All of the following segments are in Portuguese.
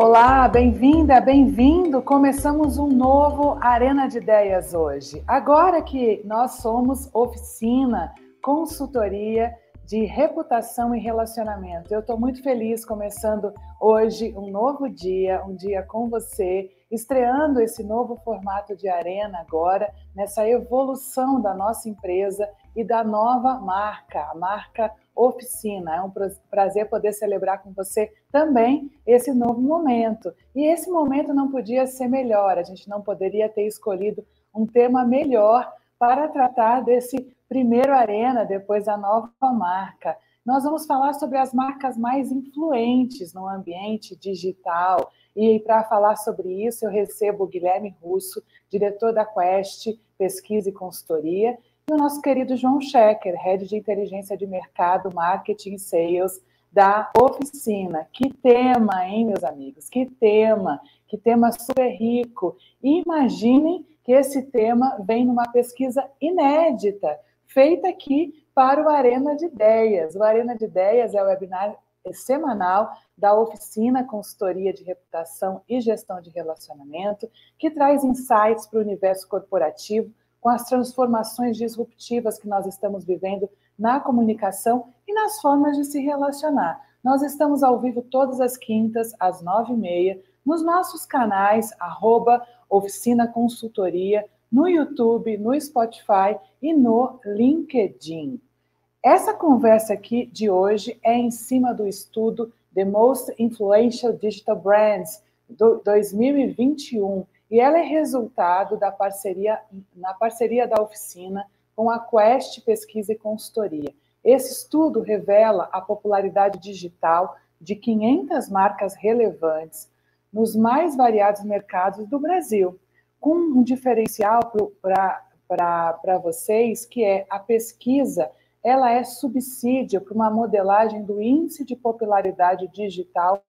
Olá, bem-vinda, bem-vindo. Começamos um novo Arena de Ideias hoje. Agora que nós somos oficina, consultoria de reputação e relacionamento. Eu estou muito feliz começando hoje um novo dia, um dia com você, estreando esse novo formato de arena agora, nessa evolução da nossa empresa e da nova marca, a marca Oficina. É um prazer poder celebrar com você também esse novo momento. E esse momento não podia ser melhor, a gente não poderia ter escolhido um tema melhor para tratar desse primeiro arena depois da nova marca. Nós vamos falar sobre as marcas mais influentes no ambiente digital e para falar sobre isso, eu recebo o Guilherme Russo, diretor da Quest Pesquisa e Consultoria, e o nosso querido João Schecker, head de inteligência de mercado, marketing e sales da oficina. Que tema, hein, meus amigos? Que tema, que tema super rico. E imaginem que esse tema vem numa pesquisa inédita, feita aqui para o Arena de Ideias. O Arena de Ideias é o webinar semanal da oficina Consultoria de Reputação e Gestão de Relacionamento, que traz insights para o universo corporativo com as transformações disruptivas que nós estamos vivendo na comunicação e nas formas de se relacionar. Nós estamos ao vivo todas as quintas, às nove e meia, nos nossos canais, arroba Oficina Consultoria, no YouTube, no Spotify e no LinkedIn. Essa conversa aqui de hoje é em cima do estudo The Most Influential Digital Brands do 2021 e ela é resultado da parceria na parceria da oficina com a Quest Pesquisa e Consultoria. Esse estudo revela a popularidade digital de 500 marcas relevantes nos mais variados mercados do Brasil, com um diferencial para vocês que é a pesquisa ela é subsídio para uma modelagem do índice de popularidade digital,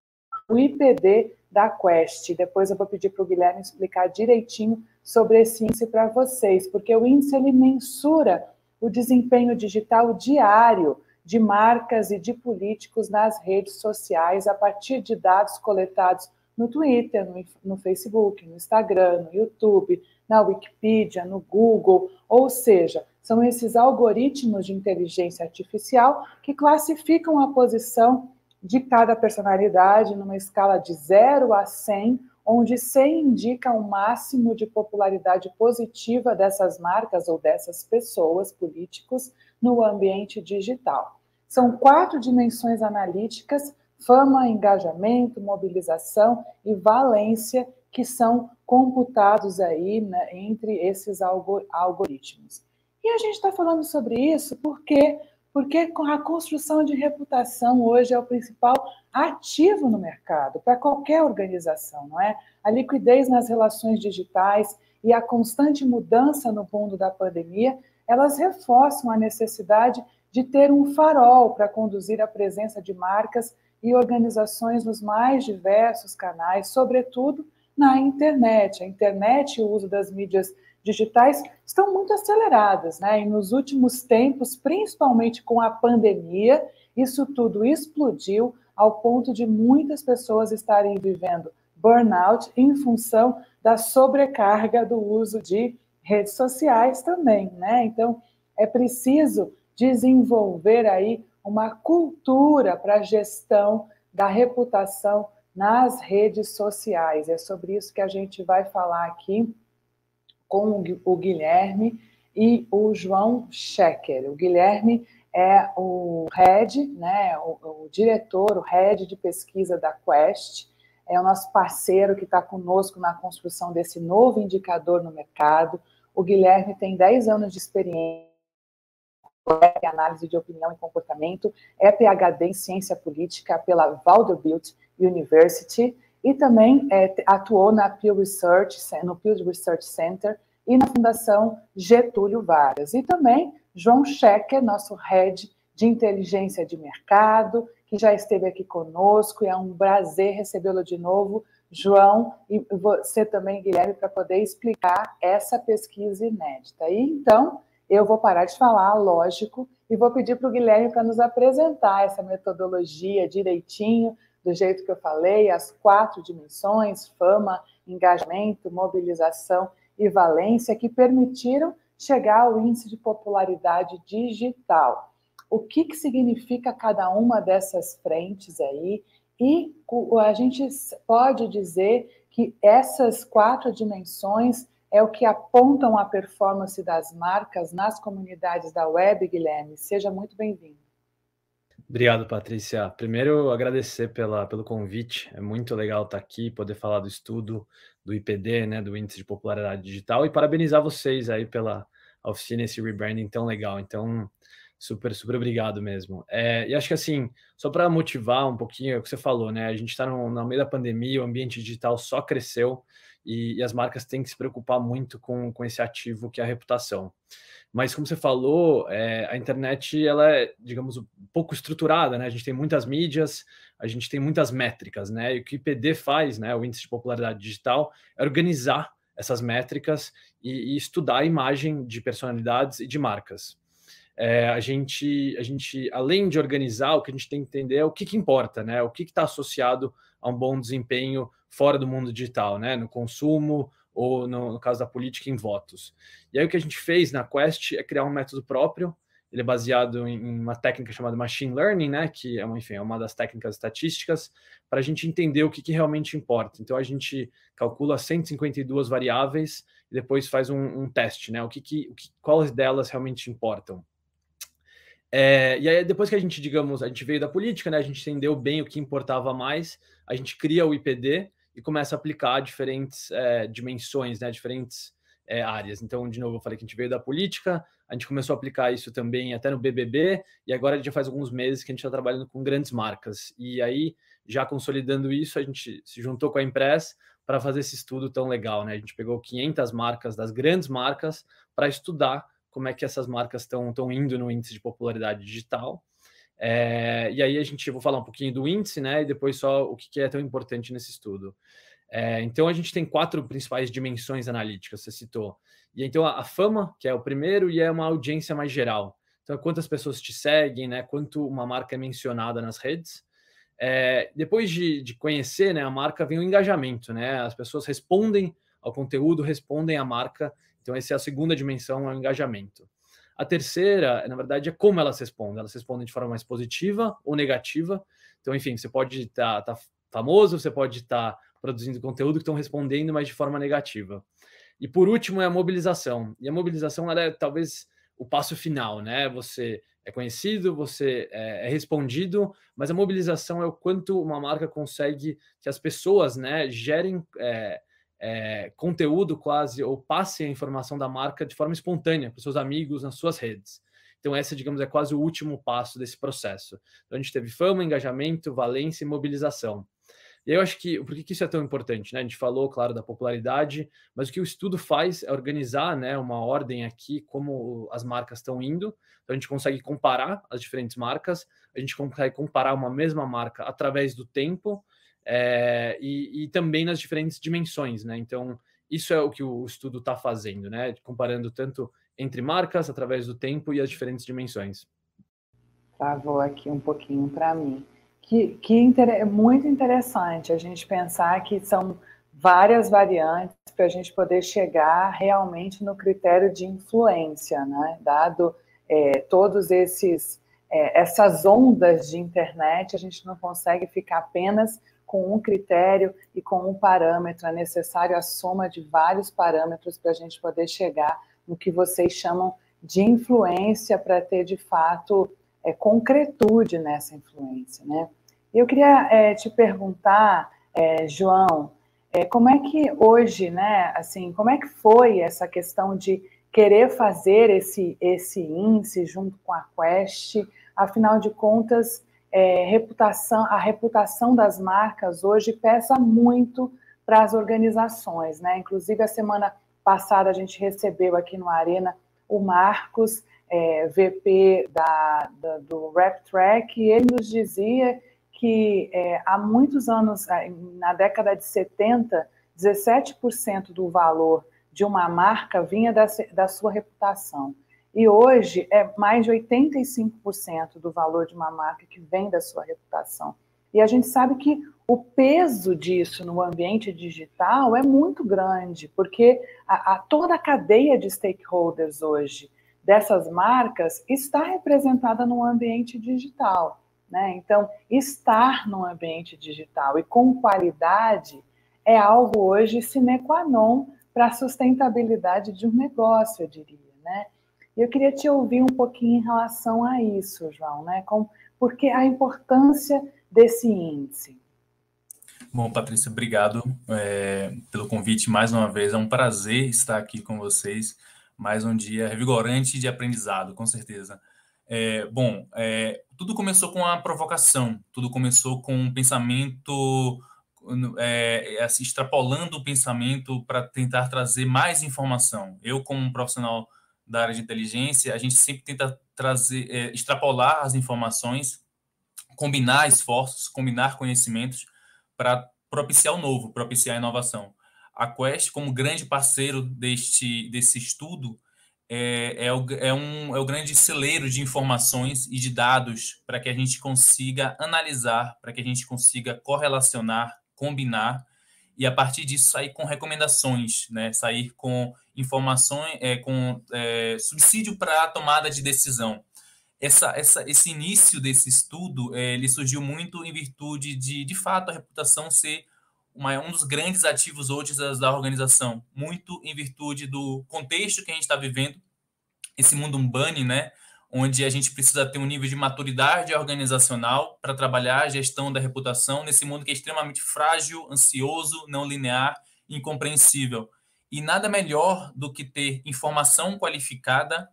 o IPD da Quest. Depois eu vou pedir para o Guilherme explicar direitinho sobre esse índice para vocês, porque o índice ele mensura o desempenho digital diário de marcas e de políticos nas redes sociais a partir de dados coletados no Twitter, no, no Facebook, no Instagram, no YouTube, na Wikipedia, no Google, ou seja, são esses algoritmos de inteligência artificial que classificam a posição de cada personalidade numa escala de 0 a 100, onde 100 indica o um máximo de popularidade positiva dessas marcas ou dessas pessoas, políticos, no ambiente digital. São quatro dimensões analíticas: fama, engajamento, mobilização e valência, que são computados aí né, entre esses algoritmos. E a gente está falando sobre isso porque porque a construção de reputação hoje é o principal ativo no mercado para qualquer organização, não é? A liquidez nas relações digitais e a constante mudança no mundo da pandemia, elas reforçam a necessidade de ter um farol para conduzir a presença de marcas e organizações nos mais diversos canais, sobretudo na internet. A internet e o uso das mídias digitais estão muito aceleradas, né? E nos últimos tempos, principalmente com a pandemia, isso tudo explodiu ao ponto de muitas pessoas estarem vivendo burnout em função da sobrecarga do uso de redes sociais também, né? Então, é preciso desenvolver aí uma cultura para a gestão da reputação nas redes sociais. É sobre isso que a gente vai falar aqui com o Guilherme e o João Schecker. O Guilherme é o head, né, o, o diretor, o head de pesquisa da Quest, é o nosso parceiro que está conosco na construção desse novo indicador no mercado. O Guilherme tem 10 anos de experiência em análise de opinião e comportamento, é PhD em ciência política pela Vanderbilt University e também é, atuou na Pew Research, no Pew Research Center e na Fundação Getúlio Vargas. E também João Schecker, nosso head de inteligência de mercado, que já esteve aqui conosco, e é um prazer recebê-lo de novo, João, e você também, Guilherme, para poder explicar essa pesquisa inédita. E então, eu vou parar de falar, lógico, e vou pedir para o Guilherme para nos apresentar essa metodologia direitinho, do jeito que eu falei, as quatro dimensões: fama, engajamento, mobilização e valência, que permitiram chegar ao índice de popularidade digital. O que, que significa cada uma dessas frentes aí? E a gente pode dizer que essas quatro dimensões é o que apontam a performance das marcas nas comunidades da web, Guilherme. Seja muito bem-vindo. Obrigado, Patrícia. Primeiro, agradecer pela, pelo convite. É muito legal estar aqui, poder falar do estudo do IPD, né, do Índice de Popularidade Digital, e parabenizar vocês aí pela oficina, esse rebranding tão legal. Então, super, super obrigado mesmo. É, e acho que assim, só para motivar um pouquinho é o que você falou, né? A gente está no, meio da pandemia, o ambiente digital só cresceu e, e, as marcas têm que se preocupar muito com, com esse ativo que é a reputação. Mas como você falou, é, a internet ela é, digamos, um pouco estruturada, né? A gente tem muitas mídias, a gente tem muitas métricas, né? E o que o IPD faz, né? O índice de popularidade digital, é organizar essas métricas e, e estudar a imagem de personalidades e de marcas. É, a gente, a gente, além de organizar, o que a gente tem que entender é o que, que importa, né? O que está associado a um bom desempenho fora do mundo digital, né? No consumo, ou no, no, caso da política, em votos. E aí o que a gente fez na Quest é criar um método próprio, ele é baseado em, uma técnica chamada Machine Learning, né, que é uma, enfim, é uma das técnicas estatísticas, para a gente entender o que, que, realmente importa. Então a gente calcula 152 variáveis e depois faz um, um teste, né, o que, que, o que quais delas realmente importam. É, e aí, depois que a gente, digamos, a gente veio da política, né, a gente entendeu bem o que importava mais, a gente cria o IPD, e começa a aplicar diferentes é, dimensões, né, diferentes é, áreas. Então, de novo, eu falei que a gente veio da política, a gente começou a aplicar isso também até no BBB, e agora a gente já faz alguns meses que a gente está trabalhando com grandes marcas. E aí, já consolidando isso, a gente se juntou com a Impress para fazer esse estudo tão legal. Né? A gente pegou 500 marcas das grandes marcas para estudar como é que essas marcas estão indo no índice de popularidade digital. É, e aí a gente vou falar um pouquinho do índice, né? E depois só o que, é tão importante nesse estudo. É, então a gente tem quatro principais dimensões analíticas, você citou. E então a, a, fama, que é o primeiro, e é uma audiência mais geral. Então, quantas pessoas te seguem, né? Quanto uma marca é mencionada nas redes. É, depois de, de, conhecer né, a marca, vem o engajamento, né? As pessoas respondem ao conteúdo, respondem à marca. Então, essa é a segunda dimensão, é o engajamento. A terceira, na verdade, é como elas respondem. Elas respondem de forma mais positiva ou negativa. Então, enfim, você pode estar tá, tá famoso, você pode estar tá produzindo conteúdo que estão respondendo, mas de forma negativa. E por último é a mobilização. E a mobilização ela é talvez o passo final, né? Você é conhecido, você é, é respondido, mas a mobilização é o quanto uma marca consegue que as pessoas, né, gerem é, é, conteúdo quase ou passe a informação da marca de forma espontânea para seus amigos nas suas redes. Então, essa, digamos, é quase o último passo desse processo. Então, a gente teve fama, engajamento, valência e mobilização. E eu acho que por que isso é tão importante? Né? A gente falou, claro, da popularidade, mas o que o estudo faz é organizar né, uma ordem aqui, como as marcas estão indo. Então a gente consegue comparar as diferentes marcas, a gente consegue comparar uma mesma marca através do tempo é, e, e, também nas diferentes dimensões, né? Então, isso é o que o estudo está fazendo, né? Comparando tanto entre marcas, através do tempo e as diferentes dimensões. Travou aqui um pouquinho para mim. Que, que inter... muito interessante a gente pensar que são várias variantes para a gente poder chegar realmente no critério de influência, né? Dado é, todos esses é, essas ondas de internet, a gente não consegue ficar apenas com um critério e com um parâmetro. É necessário a soma de vários parâmetros para a gente poder chegar no que vocês chamam de influência para ter de fato é, concretude nessa influência, né? Eu queria é, te perguntar, é, João, é, como é que hoje, né, assim, como é que foi essa questão de querer fazer esse, esse índice junto com a Quest? Afinal de contas, é, reputação, a reputação das marcas hoje pesa muito para as organizações, né? Inclusive a semana passada a gente recebeu aqui no Arena o Marcos, é, VP da, da, do RapTrack, e ele nos dizia que é, há muitos anos, na década de 70, 17% do valor de uma marca vinha da, da sua reputação. E hoje é mais de 85% do valor de uma marca que vem da sua reputação. E a gente sabe que o peso disso no ambiente digital é muito grande, porque a, a, toda a cadeia de stakeholders hoje dessas marcas está representada no ambiente digital. Né? Então, estar no ambiente digital e com qualidade é algo hoje sine qua non para a sustentabilidade de um negócio, eu diria. Né? Eu queria te ouvir um pouquinho em relação a isso, João, né? Com, porque a importância desse índice. Bom, Patrícia, obrigado é, pelo convite mais uma vez. É um prazer estar aqui com vocês. Mais um dia revigorante de aprendizado, com certeza. É, bom, é, tudo começou com a provocação, tudo começou com um pensamento, é, extrapolando o pensamento para tentar trazer mais informação. Eu, como um profissional da área de inteligência, a gente sempre tenta trazer, é, extrapolar as informações, combinar esforços, combinar conhecimentos para propiciar o novo, propiciar a inovação. A Quest, como grande parceiro deste, desse estudo, é, é, o, é, um, é o grande celeiro de informações e de dados para que a gente consiga analisar, para que a gente consiga correlacionar, combinar e a partir disso sair com recomendações, né? sair com informações, é, com é, subsídio para a tomada de decisão essa, essa, esse início desse estudo é, ele surgiu muito em virtude de, de fato, a reputação ser uma, um dos grandes ativos hoje da, da organização, muito em virtude do contexto que a gente está vivendo, esse mundo urbano, né, onde a gente precisa ter um nível de maturidade organizacional para trabalhar a gestão da reputação nesse mundo que é extremamente frágil, ansioso, não linear, incompreensível. E nada melhor do que ter informação qualificada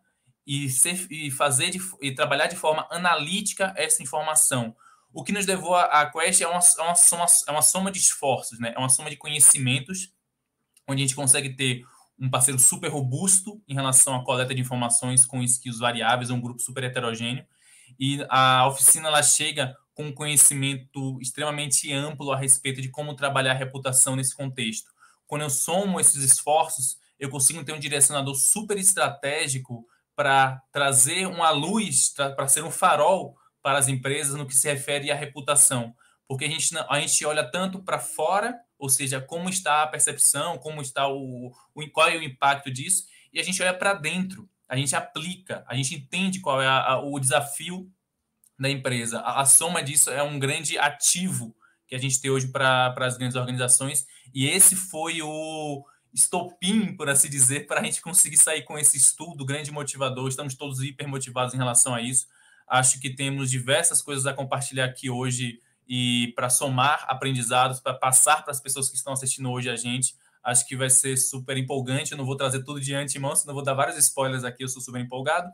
e, ser, e fazer de, e trabalhar de forma analítica essa informação. O que nos levou a Quest é uma, é uma, soma, é uma soma de esforços, né? é uma soma de conhecimentos, onde a gente consegue ter um parceiro super robusto em relação à coleta de informações com skills variáveis, um grupo super heterogêneo. E a oficina ela chega com um conhecimento extremamente amplo a respeito de como trabalhar a reputação nesse contexto. Quando eu somo esses esforços, eu consigo ter um direcionador super estratégico para trazer uma luz, para ser um farol para as empresas no que se refere à reputação. Porque a gente, a gente olha tanto para fora, ou seja, como está a percepção, como está o, o qual é o impacto disso, e a gente olha para dentro, a gente aplica, a gente entende qual é a, a, o desafio da empresa. A, a, soma disso é um grande ativo que a gente tem hoje para as grandes organizações, e esse foi o, estopim, por assim dizer, para a gente conseguir sair com esse estudo, grande motivador. Estamos todos hiper motivados em relação a isso. Acho que temos diversas coisas a compartilhar aqui hoje e para somar aprendizados, para passar para as pessoas que estão assistindo hoje a gente. Acho que vai ser super empolgante. Eu não vou trazer tudo de antemão, senão vou dar vários spoilers aqui. Eu sou super empolgado.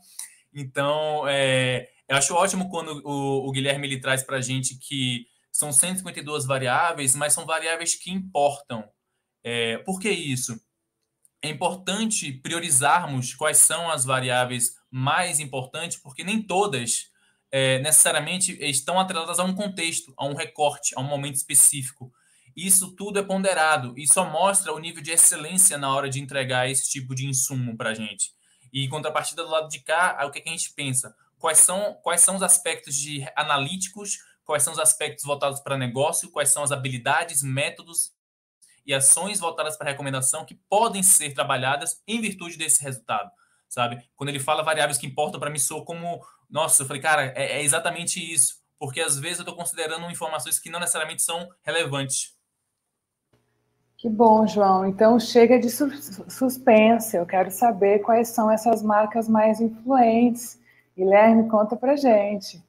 Então, é, eu acho ótimo quando o, o Guilherme ele traz para a gente que são 152 variáveis, mas são variáveis que importam. É, por que isso? É importante priorizarmos quais são as variáveis mais importantes, porque nem todas é, necessariamente estão atreladas a um contexto, a um recorte, a um momento específico. Isso tudo é ponderado e só mostra o nível de excelência na hora de entregar esse tipo de insumo para a gente. E em contrapartida do lado de cá, o que, é que a gente pensa? Quais são, quais são os aspectos de analíticos, quais são os aspectos voltados para negócio, quais são as habilidades, métodos e ações voltadas para recomendação que podem ser trabalhadas em virtude desse resultado, sabe? Quando ele fala variáveis que importam para mim, sou como, nossa, eu falei, cara, é, é exatamente isso, porque às vezes eu estou considerando informações que não necessariamente são relevantes. Que bom, João. Então chega de suspense. Eu quero saber quais são essas marcas mais influentes. Guilherme, conta para gente.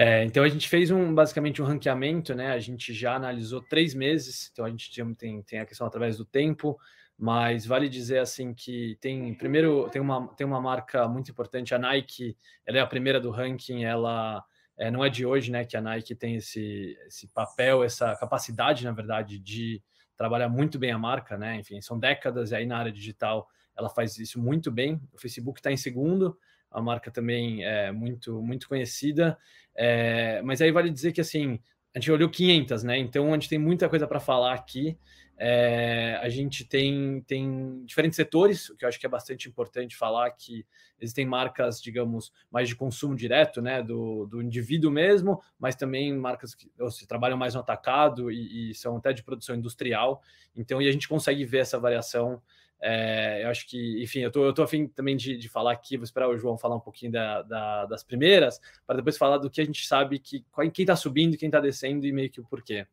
É, então a gente fez um basicamente um ranqueamento, né? A gente já analisou três meses, então a gente tem, tem a questão através do tempo, mas vale dizer assim que tem primeiro tem uma, tem uma marca muito importante, a Nike, ela é a primeira do ranking, ela é, não é de hoje, né? Que a Nike tem esse, esse papel, essa capacidade, na verdade, de trabalhar muito bem a marca, né? Enfim, são décadas e aí na área digital ela faz isso muito bem. O Facebook está em segundo, a marca também é muito muito conhecida. É, mas aí vale dizer que assim, a gente olhou 500, né? Então a gente tem muita coisa para falar aqui. é, a gente tem, tem diferentes setores, o que eu acho que é bastante importante falar que existem marcas, digamos, mais de consumo direto, né, do, do indivíduo mesmo, mas também marcas que se trabalham mais no atacado e, e, são até de produção industrial. Então, e a gente consegue ver essa variação. É, eu acho que, enfim, eu tô, eu tô afim também de, de falar aqui, vou esperar o João falar um pouquinho da, da, das primeiras, para depois falar do que a gente sabe que quem está subindo, quem está descendo e meio que o porquê.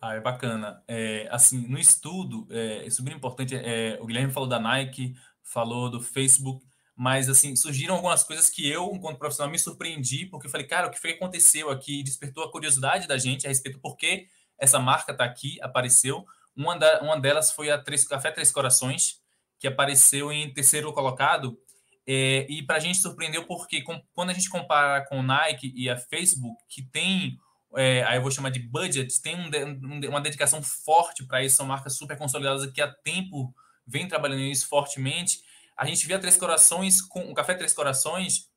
Ah, é bacana. É, assim, no estudo, é, é super importante. É, o Guilherme falou da Nike, falou do Facebook, mas assim surgiram algumas coisas que eu, enquanto profissional, me surpreendi porque eu falei, cara, o que foi que aconteceu aqui? Despertou a curiosidade da gente a respeito por que essa marca está aqui, apareceu. Uma, da, uma delas foi a Três, Café Três Corações, que apareceu em terceiro colocado. É, e para a gente surpreendeu porque com, quando a gente compara com o Nike e a Facebook, que tem é, aí eu vou chamar de budget, tem um, um, uma dedicação forte para isso, são marcas super consolidadas que há tempo vem trabalhando nisso fortemente. A gente via Três Corações, com o Café Três Corações,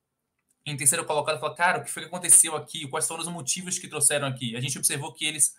em terceiro colocado, falou, cara, o que foi que aconteceu aqui? Quais foram os motivos que trouxeram aqui? A gente observou que eles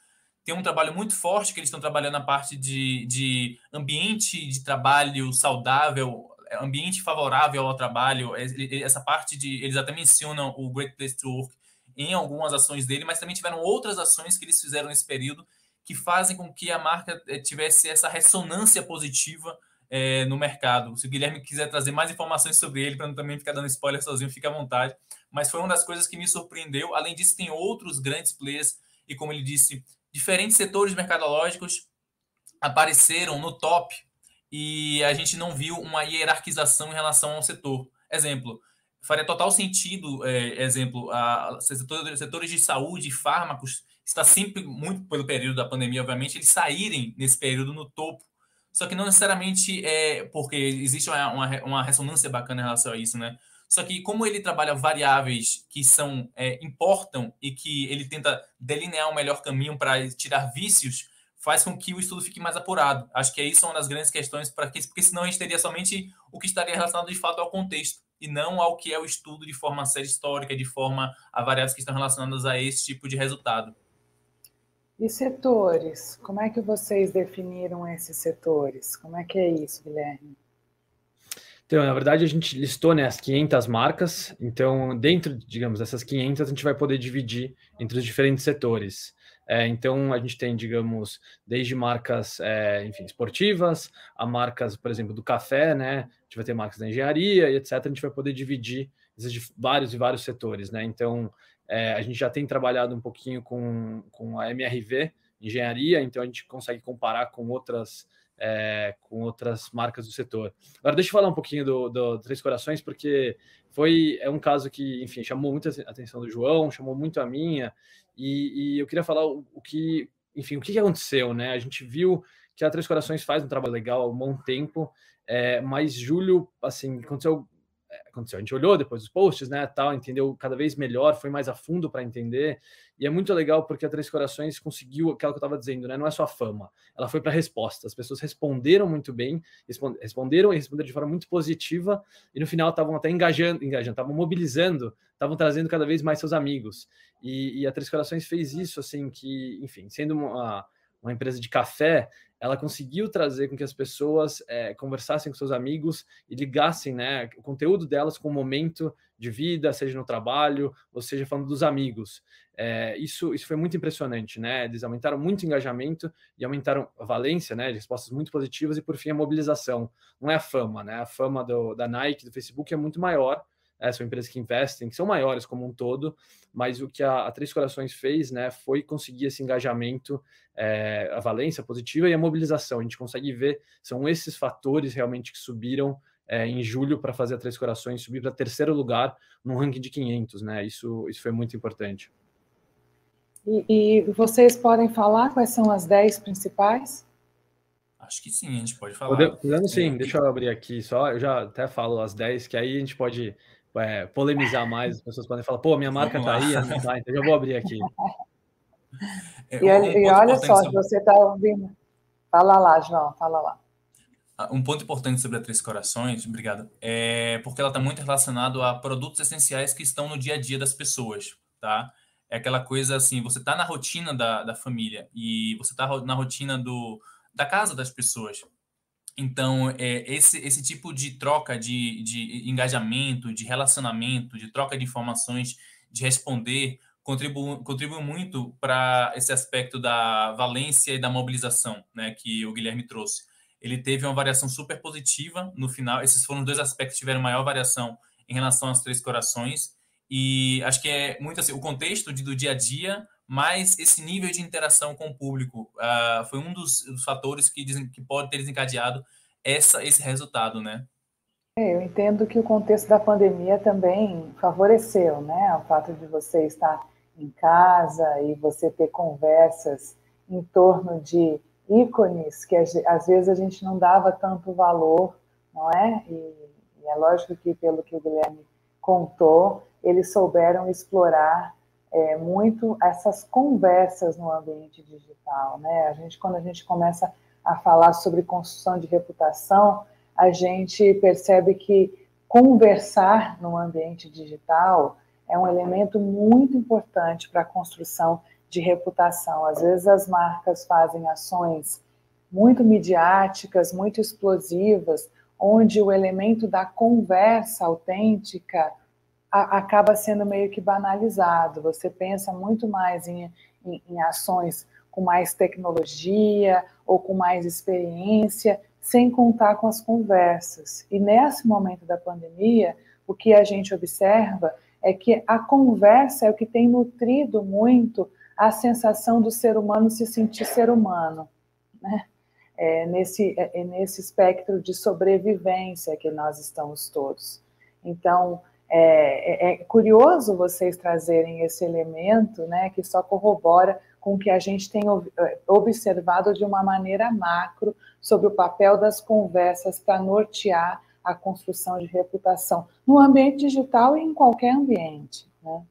têm um trabalho muito forte, que eles estão trabalhando na parte de, de ambiente de trabalho saudável, ambiente favorável ao trabalho, essa parte de, eles até mencionam o Great Place to Work, em algumas ações dele, mas também tiveram outras ações que eles fizeram nesse período que fazem com que a marca eh, tivesse essa ressonância positiva é, no mercado. Se o Guilherme quiser trazer mais informações sobre ele, para não também ficar dando spoiler sozinho, fique à vontade. Mas foi uma das coisas que me surpreendeu. Além disso, tem outros grandes players e, como ele disse, diferentes setores mercadológicos apareceram no top e a gente não viu uma hierarquização em relação ao setor. Exemplo, faria total sentido, é, exemplo, a, setores, setores de saúde e fármacos está sempre muito pelo período da pandemia, obviamente, eles saírem nesse período no topo. Só que não necessariamente é porque existe uma, uma, uma ressonância bacana em relação a isso, né? Só que como ele trabalha variáveis que são é, importam e que ele tenta delinear o um melhor caminho para tirar vícios, faz com que o estudo fique mais apurado. Acho que é isso uma das grandes questões para que, porque senão a gente teria somente o que estaria relacionado de fato ao contexto e não ao que é o estudo de forma série histórica, de forma a variáveis que estão relacionadas a esse tipo de resultado. E setores? Como é que vocês definiram esses setores? Como é que é isso, Guilherme? Então, na verdade, a gente listou né, as 500 marcas. Então, dentro, digamos, dessas 500, a gente vai poder dividir entre os diferentes setores. É, então, a gente tem, digamos, desde marcas, é, enfim, esportivas, a marcas, por exemplo, do café, né? A gente vai ter marcas da engenharia e etc. A gente vai poder dividir esses vários e vários setores, né? Então, é, a gente já tem trabalhado um pouquinho com, com a MRV, engenharia, então a gente consegue comparar com outras é, com outras marcas do setor. Agora, deixa eu falar um pouquinho do, do, Três Corações, porque foi é um caso que, enfim, chamou muita atenção do João, chamou muito a minha, e, e eu queria falar o, o, que, enfim, o que aconteceu, né? A gente viu que a Três Corações faz um trabalho legal há um bom tempo, é, mas julho, assim, aconteceu aconteceu. A gente olhou depois os posts, né, tal, entendeu cada vez melhor, foi mais a fundo para entender. E é muito legal porque a Três Corações conseguiu aquilo que eu estava dizendo, né? Não é só fama, ela foi para resposta. As pessoas responderam muito bem, responderam e responderam de forma muito positiva, e no final estavam até engajando, engajando, estavam mobilizando, estavam trazendo cada vez mais seus amigos. E, e a Três Corações fez isso, assim, que, enfim, sendo uma, uma empresa de café, ela conseguiu trazer com que as pessoas é, conversassem com seus amigos e ligassem né, o conteúdo delas com o momento de vida, seja no trabalho, ou seja falando dos amigos. É, isso, isso foi muito impressionante, né? Eles aumentaram muito o engajamento e aumentaram a valência, né? De respostas muito positivas e, por fim, a mobilização. Não é a fama, né? A fama do, da Nike, do Facebook é muito maior, é, são empresas que investem, que são maiores como um todo, mas o que a, a Três Corações fez né, foi conseguir esse engajamento, é, a valência positiva e a mobilização. A gente consegue ver, são esses fatores realmente que subiram é, em julho para fazer a Três Corações subir para terceiro lugar no ranking de 500, né? Isso, isso foi muito importante. E, e vocês podem falar quais são as 10 principais? Acho que sim, a gente pode falar. Podemos sim, é, deixa eu abrir aqui só, eu já até falo as 10, que aí a gente pode é, polemizar mais, as pessoas podem falar, pô, minha marca está aí, não tá, então já vou abrir aqui. É, e, um e olha só, sobre... você está ouvindo. Fala lá, João, fala lá. Ah, um ponto importante sobre a Três Corações, obrigado, é porque ela está muito relacionado a produtos essenciais que estão no dia a dia das pessoas, tá? É aquela coisa assim, você está na rotina da, da família e você está na rotina do, da casa das pessoas. Então, é, esse, esse tipo de troca de, de engajamento, de relacionamento, de troca de informações, de responder, contribui, contribui muito para esse aspecto da valência e da mobilização né, que o Guilherme trouxe. Ele teve uma variação super positiva no final. Esses foram os dois aspectos que tiveram maior variação em relação aos três corações. E acho que é muito assim, o contexto de, do dia a dia, mais esse nível de interação com o público uh, foi um dos, dos, fatores que dizem que pode ter desencadeado essa, esse resultado, né? É, eu entendo que o contexto da pandemia também favoreceu, né? O fato de você estar em casa e você ter conversas em torno de ícones que às vezes a gente não dava tanto valor, não é? E, e é lógico que, pelo que o Guilherme contou, eles souberam explorar é, muito essas conversas no ambiente digital, né? A gente, quando a gente começa a falar sobre construção de reputação, a gente percebe que conversar no ambiente digital é um elemento muito importante para a construção de reputação. Às vezes as marcas fazem ações muito midiáticas, muito explosivas, onde o elemento da conversa autêntica a, acaba sendo meio que banalizado. Você pensa muito mais em, em, em ações com mais tecnologia ou com mais experiência, sem contar com as conversas. E nesse momento da pandemia, o que a gente observa é que a conversa é o que tem nutrido muito a sensação do ser humano se sentir ser humano, né? É nesse, é, é nesse espectro de sobrevivência que nós estamos todos. Então, é, é, é, curioso vocês trazerem esse elemento, né, que só corrobora com o que a gente tem é, observado de uma maneira macro sobre o papel das conversas para nortear a construção de reputação no ambiente digital e em qualquer ambiente. Né?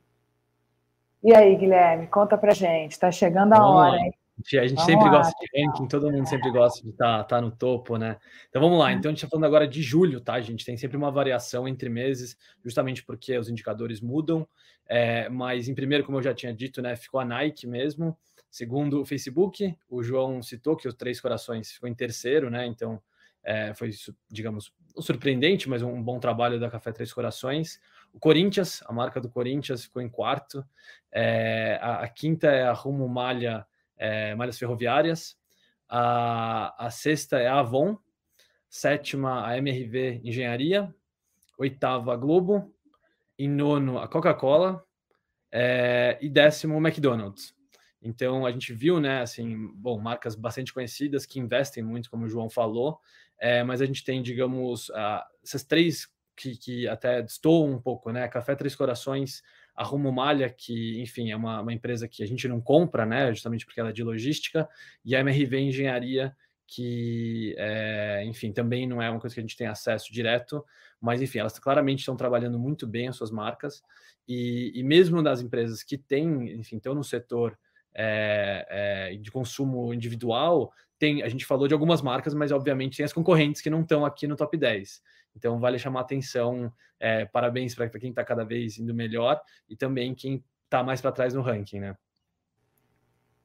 E aí, Guilherme, conta pra gente, está chegando a vamos hora, lá. hein? A gente vamos sempre lá, gosta de ranking, todo mundo sempre gosta de estar tá, tá no topo, né? Então vamos lá. Então a gente está falando agora de julho, tá? A gente tem sempre uma variação entre meses, justamente porque os indicadores mudam. É, mas em primeiro, como eu já tinha dito, né? Ficou a Nike mesmo. Segundo o Facebook, o João citou que o Três Corações ficou em terceiro, né? Então é, foi, digamos, surpreendente, mas um bom trabalho da Café Três Corações. O Corinthians, a marca do Corinthians, ficou em quarto. É, a, a, quinta é a Rumo Malha, é, Malhas Ferroviárias. A, a sexta é a Avon. Sétima, a MRV Engenharia. Oitava, a Globo. Em nono, a Coca-Cola. É, e décimo, o McDonald's. Então a gente viu, né, assim, bom, marcas bastante conhecidas que investem muito, como o João falou, é, mas a gente tem, digamos, essas três que, que até estou um pouco, né? Café Três Corações, a Rumo Malha, que, enfim, é uma, uma, empresa que a gente não compra, né? Justamente porque ela é de logística, e a MRV Engenharia, que, é, enfim, também não é uma coisa que a gente tem acesso direto, mas, enfim, elas claramente estão trabalhando muito bem as suas marcas, e, e mesmo das empresas que têm, enfim, estão no setor é, é, de consumo individual, tem, a gente falou de algumas marcas, mas obviamente tem as concorrentes que não estão aqui no top 10. Então vale chamar atenção. É, parabéns para quem está cada vez indo melhor e também quem está mais para trás no ranking, né?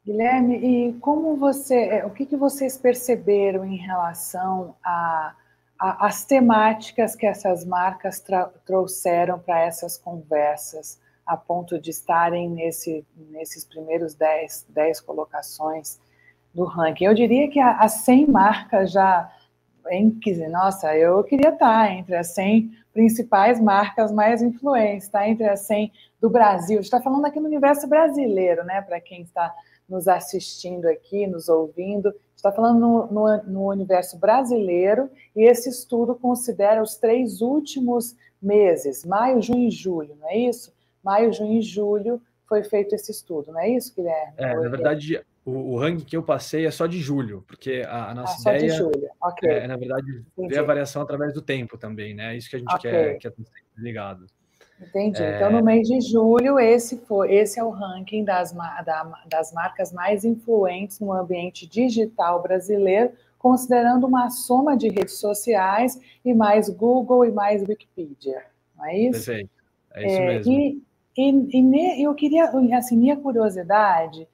Guilherme, e como você, é, o que, que vocês perceberam em relação a, as temáticas que essas marcas trouxeram para essas conversas, a ponto de estarem nesse, nesses primeiros 10, 10 colocações? do ranking. Eu diria que as 100 marcas já. Em, nossa, eu queria estar entre as 100 principais marcas mais influentes, tá? entre as 100 do Brasil. A gente está falando aqui no universo brasileiro, né? Para quem está nos assistindo aqui, nos ouvindo. está falando no, no, no, universo brasileiro e esse estudo considera os três últimos meses, maio, junho e julho, não é isso? Maio, junho e julho foi feito esse estudo, não é isso, Guilherme? É, na verdade, o, o ranking que eu passei é só de julho, porque a, a nossa ah, ideia okay. é, na verdade, Entendi. ver a variação através do tempo também, né? É isso que a gente okay. quer, quer ligado. Entendi. É... Então, no mês de julho, esse, foi, esse é o ranking das, da, das marcas mais influentes no ambiente digital brasileiro, considerando uma soma de redes sociais e mais Google e mais Wikipedia. Não é isso? Perfeito. É isso é, mesmo. E, e, e, eu queria, assim, minha curiosidade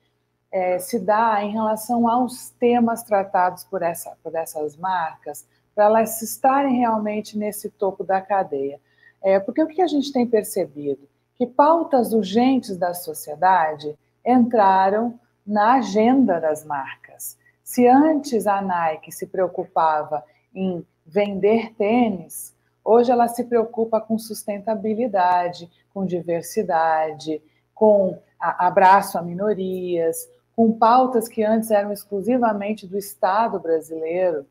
é, se dá em relação aos temas tratados por, essa, por essas marcas, para elas estarem realmente nesse topo da cadeia. É, porque o que a gente tem percebido? Que pautas urgentes da sociedade entraram na agenda das marcas. Se antes a Nike se preocupava em vender tênis, hoje ela se preocupa com sustentabilidade, com diversidade, com abraço a minorias, com pautas que antes eram exclusivamente do Estado brasileiro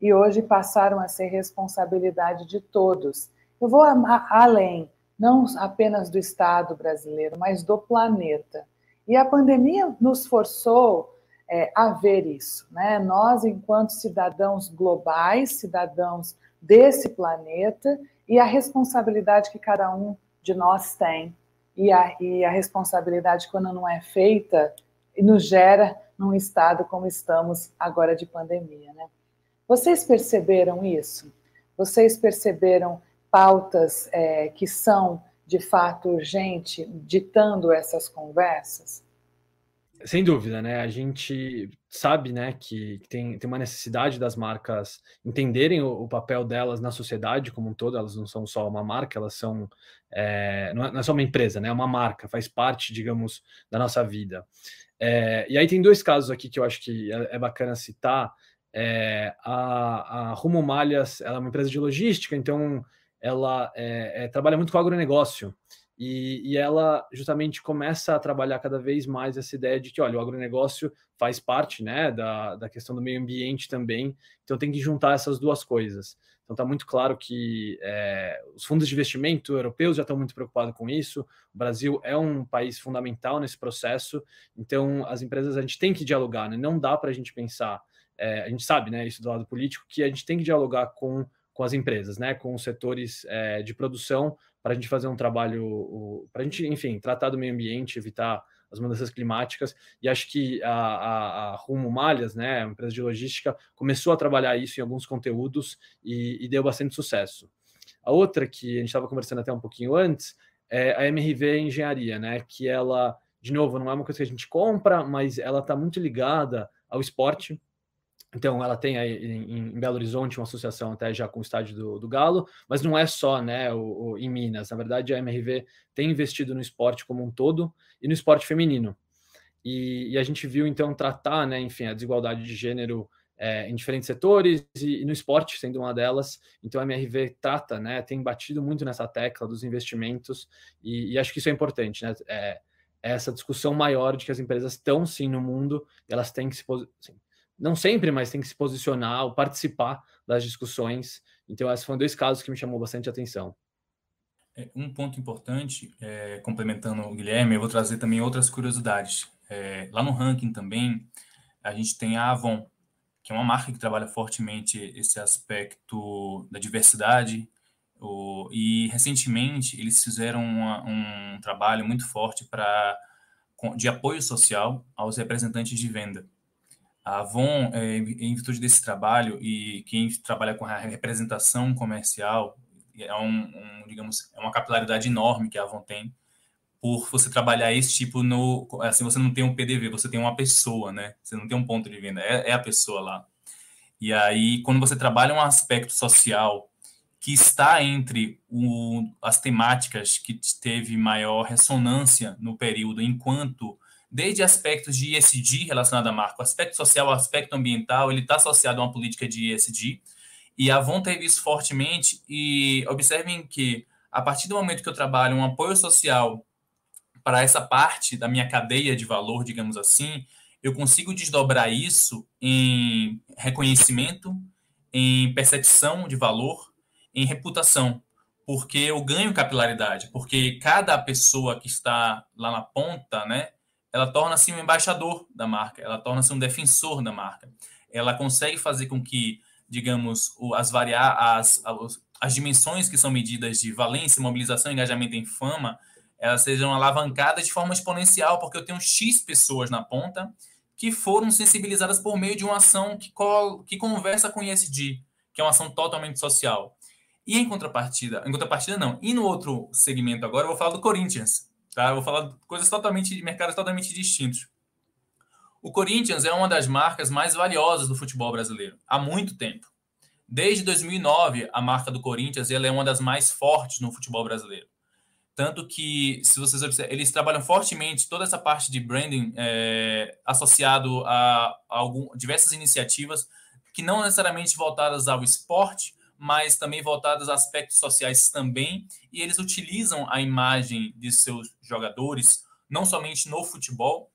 e hoje passaram a ser responsabilidade de todos. Eu vou além, não apenas do Estado brasileiro, mas do planeta. E a pandemia nos forçou é, a ver isso. Né? Nós, enquanto cidadãos globais, cidadãos desse planeta, e a responsabilidade que cada um de nós tem, e a, e a responsabilidade, quando não é feita, nos gera num estado como estamos agora de pandemia. Né? Vocês perceberam isso? Vocês perceberam pautas é, que são de fato urgente ditando essas conversas? Sem dúvida, né? A gente sabe, né, que tem, tem uma necessidade das marcas entenderem o, o, papel delas na sociedade como um todo. Elas não são só uma marca, elas são é, não, é, não, é, só uma empresa, né? É uma marca, faz parte, digamos, da nossa vida. É, e aí tem dois casos aqui que eu acho que é, é bacana citar. É, a, a Rumo Malhas, ela é uma empresa de logística, então ela é, trabalha muito com agronegócio. E, e, ela justamente começa a trabalhar cada vez mais essa ideia de que, olha, o agronegócio faz parte né, da, da questão do meio ambiente também, então tem que juntar essas duas coisas. Então está muito claro que é, os fundos de investimento europeus já estão muito preocupados com isso. O Brasil é um país fundamental nesse processo, então as empresas a gente tem que dialogar, né? não dá para a gente pensar, é, a gente sabe né, isso do lado político, que a gente tem que dialogar com com as empresas, né, com os setores é, de produção, para a gente fazer um trabalho, para a gente, enfim, tratar do meio ambiente, evitar as mudanças climáticas. E acho que a, a, a Rumo Malhas, né, uma empresa de logística, começou a trabalhar isso em alguns conteúdos e, e deu bastante sucesso. A outra que a gente estava conversando até um pouquinho antes é a MRV Engenharia, né, que ela, de novo, não é uma coisa que a gente compra, mas ela está muito ligada ao esporte. Então, ela tem aí em, Belo Horizonte uma associação até já com o estádio do, do Galo, mas não é só né, o, o, em Minas. Na verdade, a MRV tem investido no esporte como um todo e no esporte feminino. E, e a gente viu, então, tratar, né, enfim, a desigualdade de gênero é, em diferentes setores e, e, no esporte, sendo uma delas. Então, a MRV trata, né, tem batido muito nessa tecla dos investimentos e, e acho que isso é importante, né? É, essa discussão maior de que as empresas estão, sim, no mundo, elas têm que se... Não sempre, mas tem que se posicionar ou participar das discussões. Então, esses foram dois casos que me chamou bastante atenção. É, um ponto importante, é, complementando o Guilherme, eu vou trazer também outras curiosidades. É, lá no ranking também, a gente tem a Avon, que é uma marca que trabalha fortemente esse aspecto da diversidade. O, e recentemente eles fizeram uma, um trabalho muito forte para de apoio social aos representantes de venda. A Avon, é, em virtude desse trabalho, e quem trabalha com a representação comercial, é um, um, digamos, é uma capilaridade enorme que a Avon tem, por você trabalhar esse tipo no. Assim, você não tem um PDV, você tem uma pessoa, né? Você não tem um ponto de venda, é, é a pessoa lá. E aí, quando você trabalha um aspecto social que está entre o, as temáticas que teve maior ressonância no período, enquanto desde aspectos de ESG relacionado à marca, o aspecto social, aspecto ambiental, ele está associado a uma política de ESG, e a Avon teve isso fortemente, e observem que, a partir do momento que eu trabalho um apoio social para essa parte da minha cadeia de valor, digamos assim, eu consigo desdobrar isso em reconhecimento, em percepção de valor, em reputação, porque eu ganho capilaridade, porque cada pessoa que está lá na ponta, né, ela torna-se um embaixador da marca, ela torna-se um defensor da marca. Ela consegue fazer com que, digamos, as variar as, as dimensões que são medidas de valência, mobilização, engajamento em fama, elas sejam alavancadas de forma exponencial, porque eu tenho X pessoas na ponta que foram sensibilizadas por meio de uma ação que, que conversa com ESG, que é uma ação totalmente social. E em contrapartida, em contrapartida não, e no outro segmento agora, eu vou falar do Corinthians, Tá? Eu vou falar coisas totalmente de mercados totalmente distintos. O Corinthians é uma das marcas mais valiosas do futebol brasileiro há muito tempo. Desde 2009, a marca do Corinthians ela é uma das mais fortes no futebol brasileiro. Tanto que, se vocês observarem, eles trabalham fortemente toda essa parte de branding é, associado a, algum, diversas iniciativas que não necessariamente voltadas ao esporte, mas também voltadas a aspectos sociais também. E eles utilizam a imagem de seus jogadores, não somente no futebol,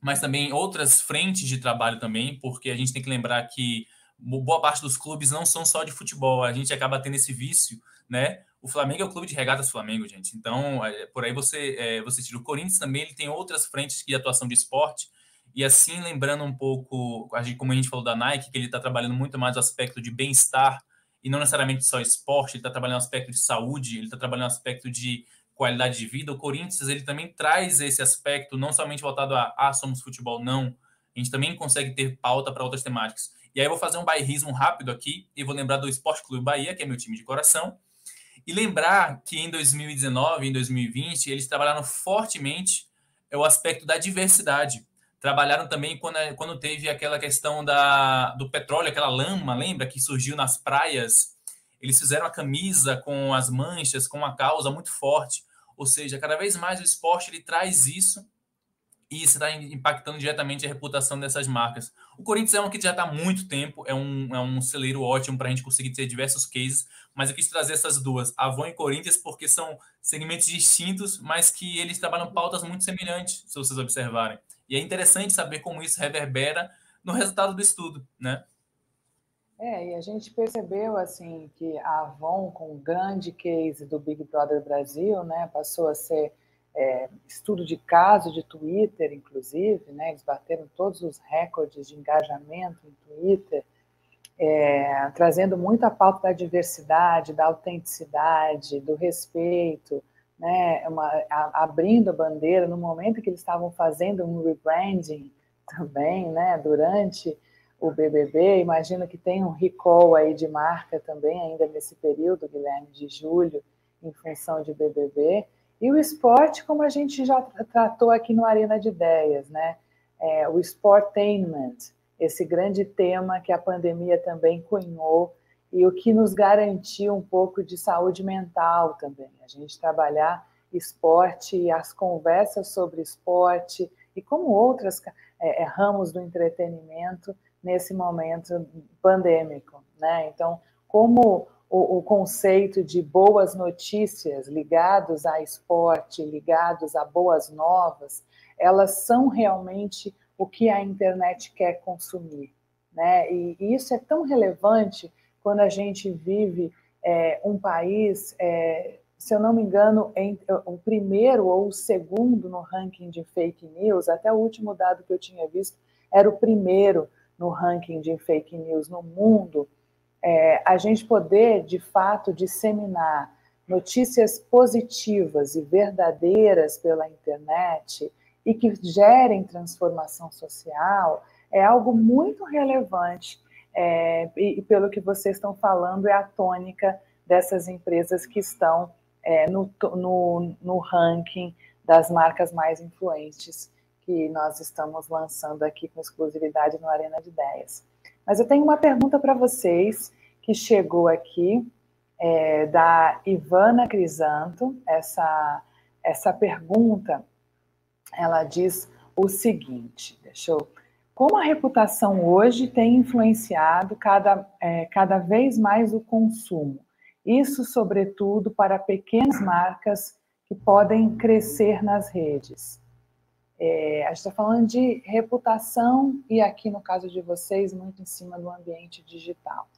mas também outras frentes de trabalho também, porque a gente tem que lembrar que boa parte dos clubes não são só de futebol, a gente acaba tendo esse vício, né? O Flamengo é o clube de regatas Flamengo, gente. Então, é, por aí você é, você tira o Corinthians também, ele tem outras frentes de atuação de esporte. E assim, lembrando um pouco, como a gente falou da Nike, que ele está trabalhando muito mais o aspecto de bem-estar e não necessariamente só esporte, ele está trabalhando aspecto de saúde, ele está trabalhando aspecto de qualidade de vida, o Corinthians ele também traz esse aspecto, não somente voltado a ah, somos futebol, não. A gente também consegue ter pauta para outras temáticas. E aí eu vou fazer um bairrismo rápido aqui e vou lembrar do Esporte Clube Bahia, que é meu time de coração, e lembrar que em 2019 em 2020 eles trabalharam fortemente o aspecto da diversidade. Trabalharam também quando, quando teve aquela questão da, do petróleo, aquela lama, lembra, que surgiu nas praias eles fizeram a camisa com as manchas, com uma causa muito forte. Ou seja, cada vez mais o esporte ele traz isso e isso está impactando diretamente a reputação dessas marcas. O Corinthians é um que já está há muito tempo, é um, é um celeiro ótimo para a gente conseguir ter diversos cases, mas eu quis trazer essas duas, Avon e Corinthians, porque são segmentos distintos, mas que eles trabalham pautas muito semelhantes, se vocês observarem. E é interessante saber como isso reverbera no resultado do estudo, né? É, e a gente percebeu assim que a Avon, com o grande case do Big Brother Brasil, né, passou a ser é, estudo de caso de Twitter, inclusive, né, eles bateram todos os recordes de engajamento em Twitter, é, trazendo muito a pauta da diversidade, da autenticidade, do respeito, né, uma, a, abrindo a bandeira no momento que eles estavam fazendo um rebranding também, né, durante o BBB, imagino que tem um recall aí de marca também, ainda nesse período, Guilherme, de julho, em função de BBB. E o esporte, como a gente já tratou aqui no Arena de Ideias, né? É, o sportainment, esse grande tema que a pandemia também cunhou e o que nos garantiu um pouco de saúde mental também. A gente trabalhar esporte as conversas sobre esporte e como outras é, é ramos do entretenimento nesse momento pandêmico, né? Então, como o, o, conceito de boas notícias ligados a esporte, ligados a boas novas, elas são realmente o que a internet quer consumir, né? E, e isso é tão relevante quando a gente vive é, um país, é, se eu não me engano, em, o primeiro ou o segundo no ranking de fake news, até o último dado que eu tinha visto era o primeiro no ranking de fake news no mundo, é, a gente poder, de fato, disseminar notícias positivas e verdadeiras pela internet e que gerem transformação social é algo muito relevante. É, e, pelo que vocês estão falando, é a tônica dessas empresas que estão é, no, no, no ranking das marcas mais influentes que nós estamos lançando aqui com exclusividade no Arena de Ideias. Mas eu tenho uma pergunta para vocês que chegou aqui é, da Ivana Crisanto. Essa, essa pergunta, ela diz o seguinte, deixa eu... Como a reputação hoje tem influenciado cada, é, cada vez mais o consumo? Isso, sobretudo, para pequenas marcas que podem crescer nas redes. É, a gente está falando de reputação e aqui no caso de vocês, muito em cima do ambiente digital.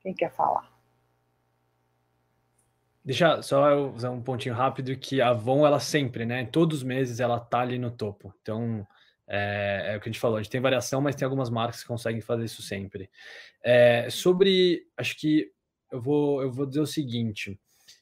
Quem quer falar? Deixa só eu usar um pontinho rápido que a Avon, ela sempre, né? Todos os meses ela tá ali no topo. Então, é, é, o que a gente falou, a gente tem variação, mas tem algumas marcas que conseguem fazer isso sempre. É, sobre, acho que eu vou, eu vou dizer o seguinte,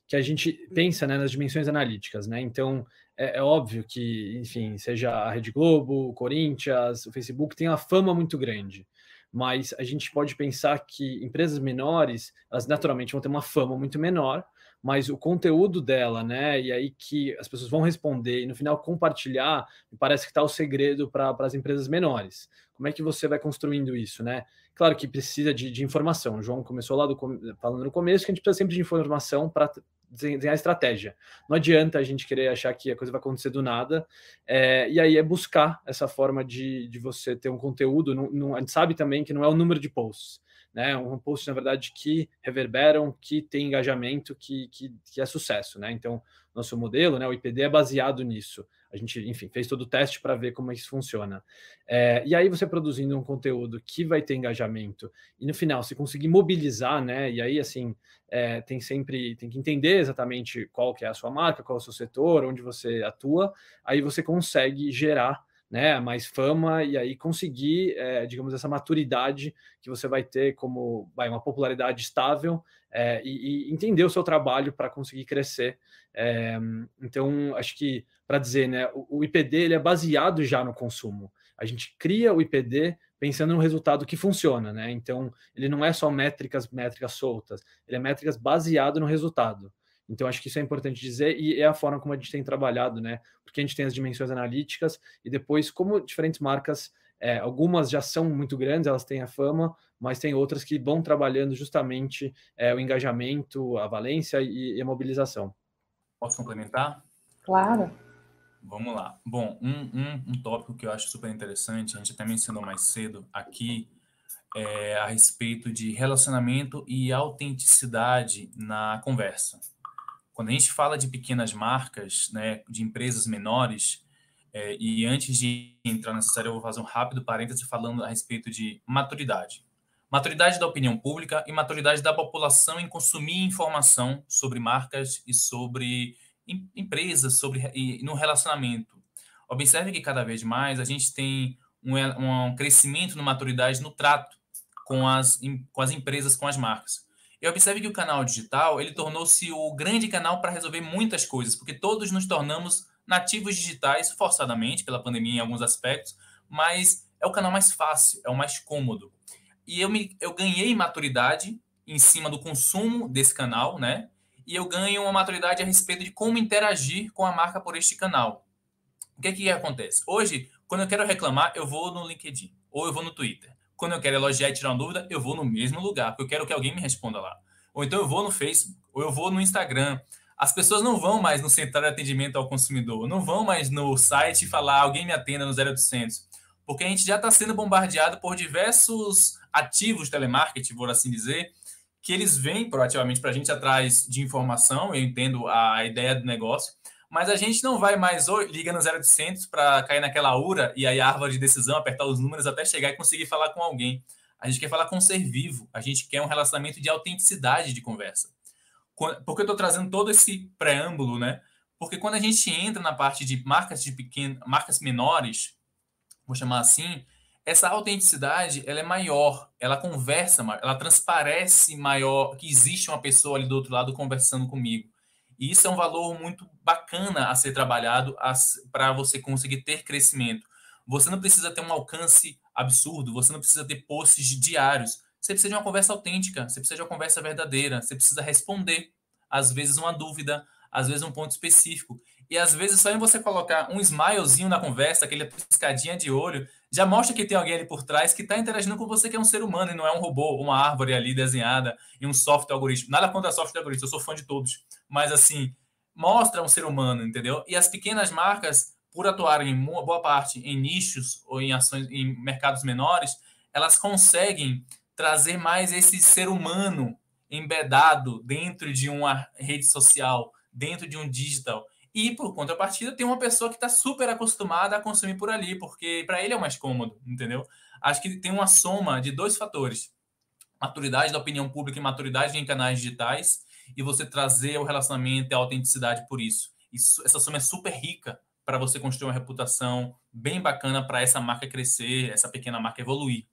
que a gente pensa né, nas dimensões analíticas, né? Então, é, é, óbvio que, enfim, seja a Rede Globo, o Corinthians, o Facebook, tem uma fama muito grande. Mas a gente pode pensar que empresas menores, elas naturalmente vão ter uma fama muito menor, mas o conteúdo dela, né? E aí que as pessoas vão responder e no final compartilhar, me parece que está o segredo para as empresas menores. Como é que você vai construindo isso, né? Claro que precisa de, de informação. O João começou lá do, falando no começo que a gente precisa sempre de informação para desenhar estratégia. Não adianta a gente querer achar que a coisa vai acontecer do nada. É, e aí é buscar essa forma de, de você ter um conteúdo. Não, não, a gente sabe também que não é o número de posts né? Um post, na verdade, que reverberam, que tem engajamento, que, que, que é sucesso, né? Então, nosso modelo, né, o IPD é baseado nisso. A gente, enfim, fez todo o teste para ver como isso funciona. É, e aí você produzindo um conteúdo que vai ter engajamento e no final se conseguir mobilizar, né? E aí assim é, tem sempre tem que entender exatamente qual que é a sua marca, qual é o seu setor, onde você atua. Aí você consegue gerar né, mais fama e aí conseguir, é, digamos, essa maturidade que você vai ter como vai, uma popularidade estável é, e, e, entender o seu trabalho para conseguir crescer. É, então, acho que para dizer, né, o, o, IPD ele é baseado já no consumo. A gente cria o IPD pensando no resultado que funciona, né? Então, ele não é só métricas, métricas soltas, ele é métricas baseado no resultado. Então, acho que isso é importante dizer e é a forma como a gente tem trabalhado, né? Porque a gente tem as dimensões analíticas e depois, como diferentes marcas, é, algumas já são muito grandes, elas têm a fama, mas tem outras que vão trabalhando justamente é, o engajamento, a valência e, e, a mobilização. Posso complementar? Claro. Vamos lá. Bom, um, um, um tópico que eu acho super interessante, a gente até mencionou mais cedo aqui, é a respeito de relacionamento e autenticidade na conversa. Quando a gente fala de pequenas marcas, né, de empresas menores, é, e antes de entrar nessa série, eu vou fazer um rápido parêntese falando a respeito de maturidade. Maturidade da opinião pública e maturidade da população em consumir informação sobre marcas e sobre em, empresas, sobre e, no relacionamento. Observe que cada vez mais a gente tem um, um crescimento na maturidade no trato com as, com as empresas, com as marcas. E observe que o canal digital ele tornou-se o grande canal para resolver muitas coisas, porque todos nos tornamos nativos digitais, forçadamente, pela pandemia em alguns aspectos, mas é o canal mais fácil, é o mais cômodo. E eu, me, eu ganhei maturidade em cima do consumo desse canal, né? E eu ganho uma maturidade a respeito de como interagir com a marca por este canal. O que, é que acontece? Hoje, quando eu quero reclamar, eu vou no LinkedIn ou eu vou no Twitter. Quando eu quero elogiar e tirar uma dúvida, eu vou no mesmo lugar, porque eu quero que alguém me responda lá. Ou então eu vou no Facebook, ou eu vou no Instagram. As pessoas não vão mais no centro de atendimento ao consumidor, não vão mais no site falar alguém me atenda no 0800, porque a gente já está sendo bombardeado por diversos ativos telemarketing, por assim dizer, que eles vêm proativamente para a gente atrás de informação, eu entendo a ideia do negócio, mas a gente não vai mais liga no 0800 para cair naquela ura e aí a árvore de decisão, apertar os números até chegar e conseguir falar com alguém. A gente quer falar com um ser vivo, a gente quer um relacionamento de autenticidade de conversa. Por que eu estou trazendo todo esse preâmbulo, né? Porque quando a gente entra na parte de marcas de pequenas, marcas menores, vou chamar assim, essa autenticidade ela é maior, ela conversa, ela transparece maior que existe uma pessoa ali do outro lado conversando comigo. E isso é um valor muito bacana a ser trabalhado para você conseguir ter crescimento. Você não precisa ter um alcance absurdo, você não precisa ter posts diários. Você precisa de uma conversa autêntica, você precisa de uma conversa verdadeira, você precisa responder, às vezes, uma dúvida, às vezes, um ponto específico. E às vezes, só em você colocar um smilezinho na conversa, aquele piscadinha de olho, já mostra que tem alguém ali por trás que está interagindo com você, que é um ser humano e não é um robô, uma árvore ali desenhada em um software algoritmo. Nada contra software algoritmo, eu sou fã de todos. Mas assim, mostra um ser humano, entendeu? E as pequenas marcas, por atuarem em boa parte em nichos ou em ações em mercados menores, elas conseguem trazer mais esse ser humano embedado dentro de uma rede social, dentro de um digital. E, por contrapartida, tem uma pessoa que está super acostumada a consumir por ali, porque para ele é mais cômodo, entendeu? Acho que tem uma soma de dois fatores: maturidade da opinião pública e maturidade em canais digitais, e você trazer o relacionamento e a autenticidade por isso. isso essa soma é super rica para você construir uma reputação bem bacana para essa marca crescer, essa pequena marca evoluir.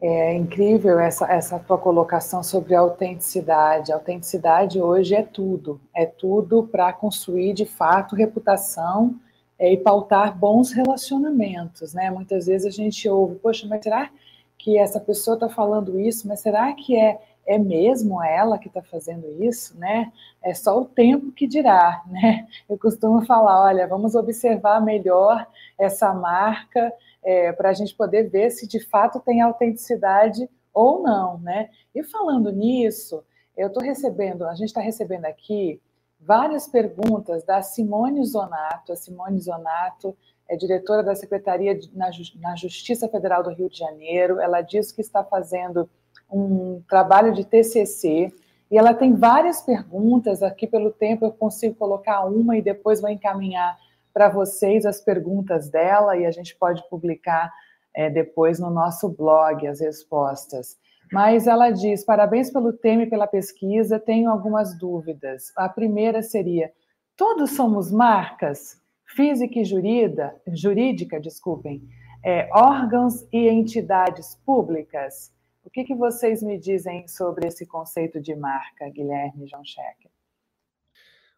É incrível essa, essa tua colocação sobre a autenticidade. A autenticidade hoje é tudo, é tudo para construir de fato reputação é, e pautar bons relacionamentos, né? Muitas vezes a gente ouve, poxa, mas será que essa pessoa está falando isso? Mas será que é é mesmo ela que está fazendo isso, né? É só o tempo que dirá, né? Eu costumo falar, olha, vamos observar melhor essa marca é, para a gente poder ver se de fato tem autenticidade ou não, né? E falando nisso, eu estou recebendo, a gente está recebendo aqui várias perguntas da Simone Zonato. A Simone Zonato é diretora da Secretaria na Justiça Federal do Rio de Janeiro. Ela diz que está fazendo um trabalho de TCC e ela tem várias perguntas. Aqui, pelo tempo, eu consigo colocar uma e depois vou encaminhar para vocês as perguntas dela e a gente pode publicar é, depois no nosso blog as respostas. Mas ela diz: parabéns pelo tema e pela pesquisa, tenho algumas dúvidas. A primeira seria: todos somos marcas? Física e jurídica, jurídica desculpem, é, órgãos e entidades públicas? O que, que vocês me dizem sobre esse conceito de marca, Guilherme João Schecker?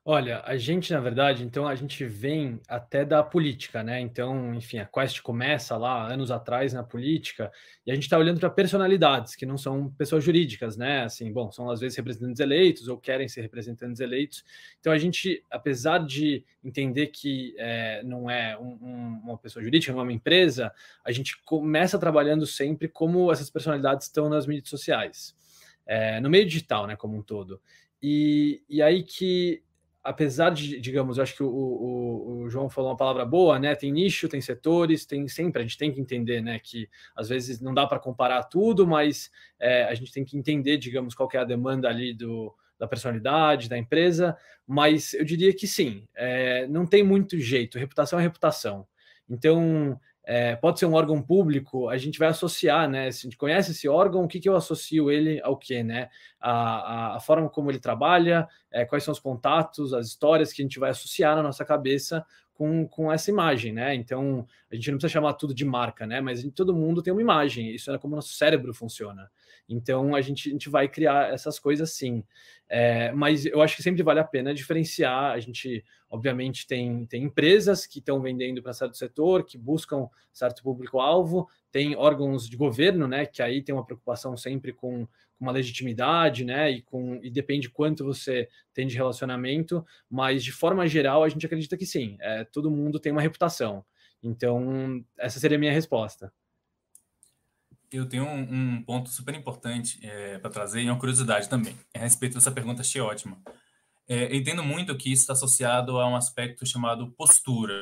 Olha, a gente, na verdade, então a gente vem até da política, né? Então, enfim, a Quest começa lá anos atrás na política e a gente está olhando para personalidades que não são pessoas jurídicas, né? Assim, bom, são às vezes representantes eleitos ou querem ser representantes eleitos. Então, a gente, apesar de entender que é, não é um, um, uma pessoa jurídica, não é uma empresa, a gente começa trabalhando sempre como essas personalidades estão nas mídias sociais, é, no meio digital, né, como um todo. E, e aí que apesar de, digamos, eu acho que o, o, o, João falou uma palavra boa, né? Tem nicho, tem setores, tem sempre, a gente tem que entender, né? Que às vezes não dá para comparar tudo, mas é, a gente tem que entender, digamos, qual é a demanda ali do, da personalidade, da empresa, mas eu diria que sim, é, não tem muito jeito, reputação é reputação. Então, é, pode ser um órgão público, a gente vai associar, né? Se a gente conhece esse órgão, o que, que eu associo ele ao quê, né? A, a, a forma como ele trabalha, é, quais são os contatos, as histórias que a gente vai associar na nossa cabeça com, com essa imagem, né? Então, a gente não precisa chamar tudo de marca, né? Mas todo mundo tem uma imagem, isso é como o nosso cérebro funciona. Então, a gente, a gente vai criar essas coisas sim. É, mas eu acho que sempre vale a pena diferenciar. A gente, obviamente, tem, tem empresas que estão vendendo para certo setor, que buscam certo público-alvo, tem órgãos de governo, né, que aí tem uma preocupação sempre com, com uma legitimidade, né, e, com, e depende quanto você tem de relacionamento, mas de forma geral a gente acredita que sim, é, todo mundo tem uma reputação. Então, essa seria a minha resposta. Eu tenho um, um ponto super importante é, para trazer e uma curiosidade também, a respeito dessa pergunta, achei ótima. É, entendo muito que isso está associado a um aspecto chamado postura.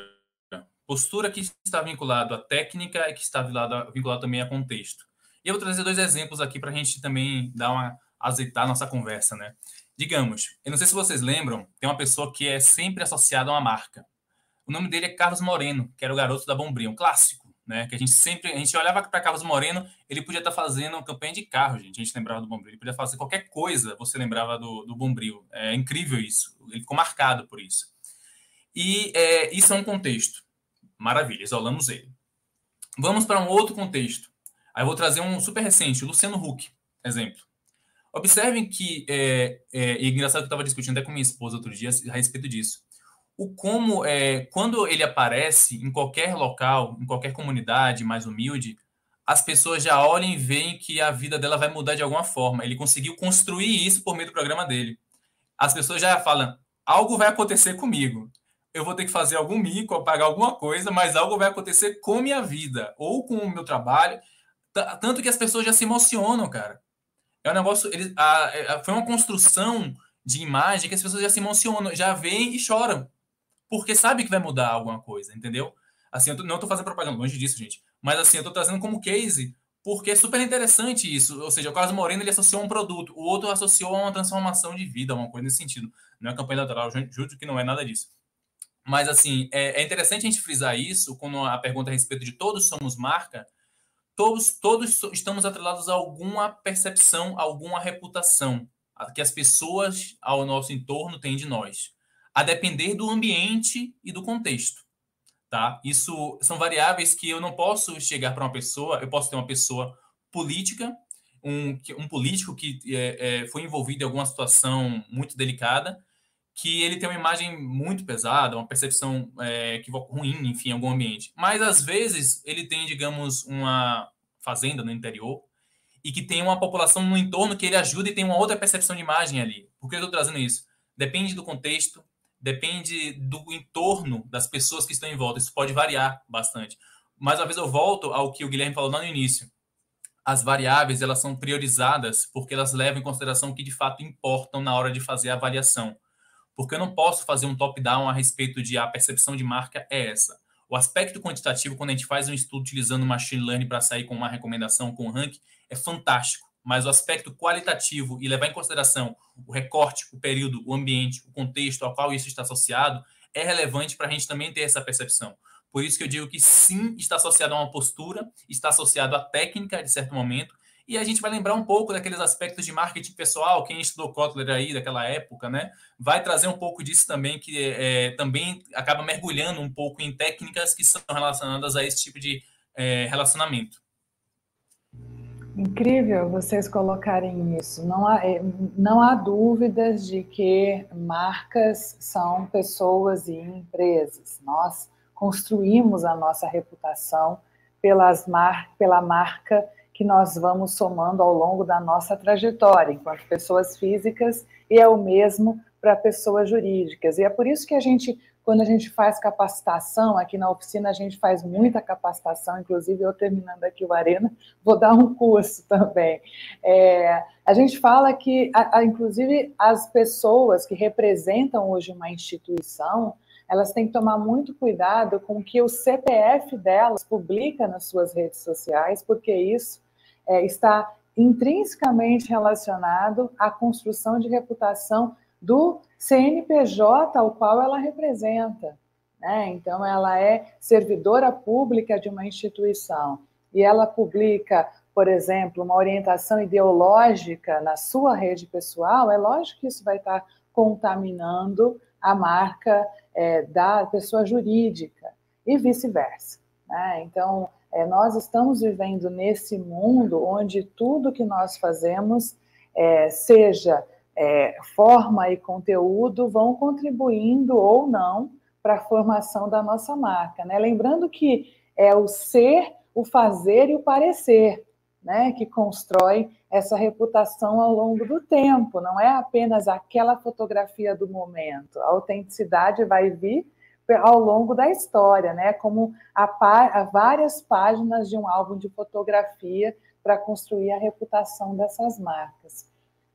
Postura que está vinculado à técnica e que está vinculado, vinculado também a contexto. E eu vou trazer dois exemplos aqui para a gente também dar uma azeitar a nossa conversa, né? Digamos, eu não sei se vocês lembram, tem uma pessoa que é sempre associada a uma marca. O nome dele é Carlos Moreno, que era o garoto da Bombril, um clássico né? Que a gente sempre, a gente olhava para Carlos Moreno, ele podia estar tá fazendo campanha de carro, gente. A gente lembrava do Bombril, ele podia fazer qualquer coisa, você lembrava do, do Bombril. É incrível isso. Ele ficou marcado por isso. E é, isso é um contexto. Maravilha, isolamos ele. Vamos para um outro contexto. Aí eu vou trazer um super recente, Luciano Huck, exemplo. Observem que, é, é, e é engraçado que eu estava discutindo até com minha esposa outro dia a respeito disso o como é, quando ele aparece em qualquer local, em qualquer comunidade mais humilde, as pessoas já olham e veem que a vida dela vai mudar de alguma forma. Ele conseguiu construir isso por meio do programa dele. As pessoas já falam: algo vai acontecer comigo. Eu vou ter que fazer algum mico, pagar alguma coisa, mas algo vai acontecer com minha vida ou com o meu trabalho. Tanto que as pessoas já se emocionam, cara. É um negócio. Ele, a, a, foi uma construção de imagem que as pessoas já se emocionam, já veem e choram porque sabe que vai mudar alguma coisa, entendeu? Assim, eu não estou fazendo propaganda, longe disso, gente. Mas assim, eu estou trazendo como case, porque é super interessante isso. Ou seja, o Carlos Moreno ele associou a um produto, o outro associou a uma transformação de vida, uma coisa nesse sentido. Não é campanha eleitoral, juro que não é nada disso. Mas assim, é, é interessante a gente frisar isso quando a pergunta a respeito de todos somos marca, todos, todos estamos atrelados a alguma percepção, alguma reputação que as pessoas ao nosso entorno têm de nós a depender do ambiente e do contexto. Tá? Isso são variáveis que eu não posso chegar para uma pessoa, eu posso ter uma pessoa política, um, um político que é, é, foi envolvido em alguma situação muito delicada, que ele tem uma imagem muito pesada, uma percepção é, ruim, enfim, em algum ambiente. Mas às vezes ele tem, digamos, uma fazenda no interior e que tem uma população no entorno que ele ajuda e tem uma outra percepção de imagem ali. Por que eu estou trazendo isso? Depende do contexto, depende do entorno das pessoas que estão em volta. Isso pode variar bastante. Mais uma vez eu volto ao que o Guilherme falou lá no início. As variáveis elas são priorizadas porque elas levam em consideração o que de fato importam na hora de fazer a avaliação. Porque eu não posso fazer um top-down a respeito de a percepção de marca é essa. O aspecto quantitativo, quando a gente faz um estudo utilizando machine learning para sair com uma recomendação, com um ranking, é fantástico. Mas o aspecto qualitativo e levar em consideração o recorte, o período, o ambiente, o contexto ao qual isso está associado, é relevante para a gente também ter essa percepção. Por isso que eu digo que sim, está associado a uma postura, está associado à técnica, de certo momento, e a gente vai lembrar um pouco daqueles aspectos de marketing pessoal, quem estudou Kotler aí daquela época, né? Vai trazer um pouco disso também, que é, também acaba mergulhando um pouco em técnicas que são relacionadas a esse tipo de é, relacionamento. Incrível vocês colocarem isso. Não há, é, não há dúvidas de que marcas são pessoas e empresas. Nós construímos a nossa reputação pelas mar, pela marca que nós vamos somando ao longo da nossa trajetória, enquanto pessoas físicas, e é o mesmo para pessoas jurídicas. E é por isso que a gente quando a gente faz capacitação, aqui na oficina a gente faz muita capacitação, inclusive eu terminando aqui o Arena, vou dar um curso também. É, a gente fala que, a, a, inclusive, as pessoas que representam hoje uma instituição, elas têm que tomar muito cuidado com o que o CPF delas publica nas suas redes sociais, porque isso é, está intrinsecamente relacionado à construção de reputação do CNPJ ao qual ela representa. Né? Então, ela é servidora pública de uma instituição e ela publica, por exemplo, uma orientação ideológica na sua rede pessoal, é lógico que isso vai estar contaminando a marca é, da pessoa jurídica e vice-versa. Né? Então, é, nós estamos vivendo nesse mundo onde tudo que nós fazemos, é, seja é, forma e conteúdo vão contribuindo ou não para a formação da nossa marca. Né? Lembrando que é o ser, o fazer e o parecer né, que constrói essa reputação ao longo do tempo, não é apenas aquela fotografia do momento. A autenticidade vai vir ao longo da história, né? Como a, a várias páginas de um álbum de fotografia para construir a reputação dessas marcas.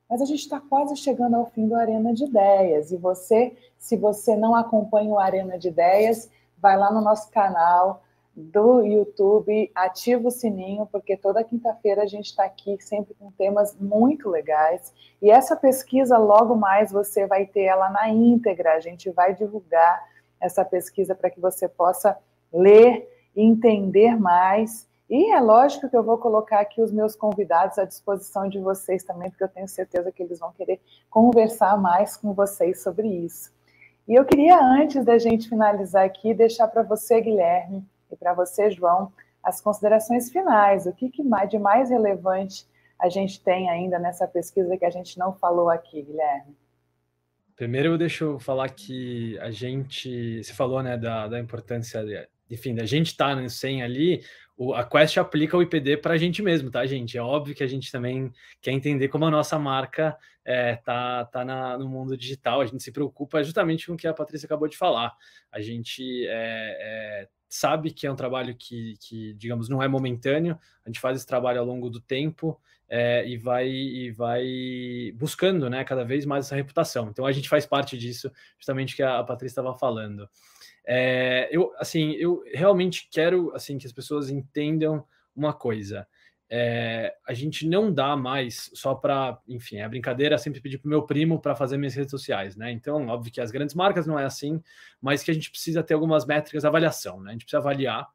Mas a gente está quase chegando ao fim do Arena de Ideias. E você, se você não acompanha o Arena de Ideias, vai lá no nosso canal do YouTube, ativa o sininho, porque toda quinta-feira a gente está aqui sempre com temas muito legais. E essa pesquisa, logo mais, você vai ter ela na íntegra. A gente vai divulgar essa pesquisa para que você possa ler e entender mais e é lógico que eu vou colocar aqui os meus convidados à disposição de vocês também, porque eu tenho certeza que eles vão querer conversar mais com vocês sobre isso. E eu queria, antes da gente finalizar aqui, deixar para você, Guilherme, e para você, João, as considerações finais. O que, que de mais relevante a gente tem ainda nessa pesquisa que a gente não falou aqui, Guilherme? Primeiro, eu deixo falar que a gente, você falou, né, da, da importância, de, enfim, da gente estar tá no 100 ali, o, a Quest aplica o IPD para a gente mesmo, tá, gente? É óbvio que a gente também quer entender como a nossa marca é, tá, tá no mundo digital. A gente se preocupa justamente com o que a Patrícia acabou de falar. A gente é, é, sabe que é um trabalho que, que, digamos, não é momentâneo. A gente faz esse trabalho ao longo do tempo é, e vai e vai buscando, né, cada vez mais essa reputação. Então a gente faz parte disso, justamente que a, a Patrícia estava falando. É, eu, assim, eu realmente quero, assim, que as pessoas entendam uma coisa. É, a gente não dá mais só para, enfim, a brincadeira é sempre pedir para meu primo para fazer minhas redes sociais, né? Então, óbvio que as grandes marcas não é assim, mas que a gente precisa ter algumas métricas de avaliação, né? A gente precisa avaliar.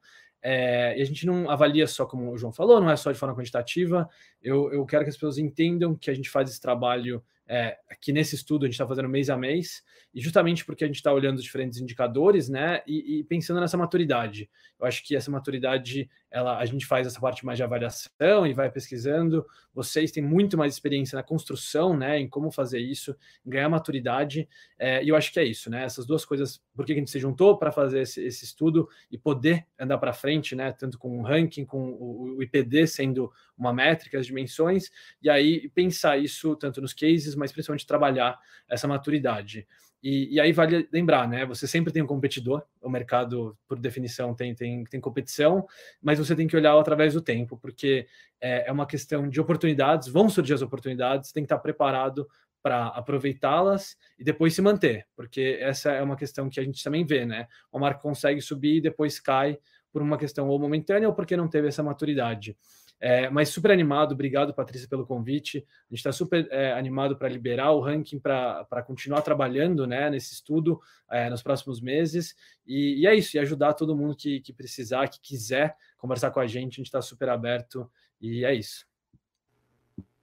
É, e a gente não avalia só, como o João falou, não é só de forma quantitativa. Eu, eu quero que as pessoas entendam que a gente faz esse trabalho é, aqui nesse estudo a gente está fazendo mês a mês, e justamente porque a gente está olhando os diferentes indicadores, né, e, e, pensando nessa maturidade. Eu acho que essa maturidade, ela, a gente faz essa parte mais de avaliação e vai pesquisando. Vocês têm muito mais experiência na construção, né, em como fazer isso, ganhar maturidade, é, e eu acho que é isso, né, essas duas coisas, por que a gente se juntou para fazer esse, esse, estudo e poder andar para frente, né, tanto com o ranking, com o, o IPD sendo uma métrica, as dimensões, e aí pensar isso tanto nos cases, mas principalmente trabalhar essa maturidade. E, e, aí vale lembrar, né? Você sempre tem um competidor, o mercado, por definição, tem, tem, tem competição, mas você tem que olhar através do tempo, porque é, é uma questão de oportunidades, vão surgir as oportunidades, tem que estar preparado para aproveitá-las e depois se manter, porque essa é uma questão que a gente também vê, né? O marca consegue subir e depois cai por uma questão ou momentânea ou porque não teve essa maturidade. É, mas super animado, obrigado, Patrícia, pelo convite. A gente está super é, animado para liberar o ranking para continuar trabalhando né, nesse estudo é, nos próximos meses. E, e, é isso, e ajudar todo mundo que, que precisar, que quiser conversar com a gente, a gente está super aberto e é isso.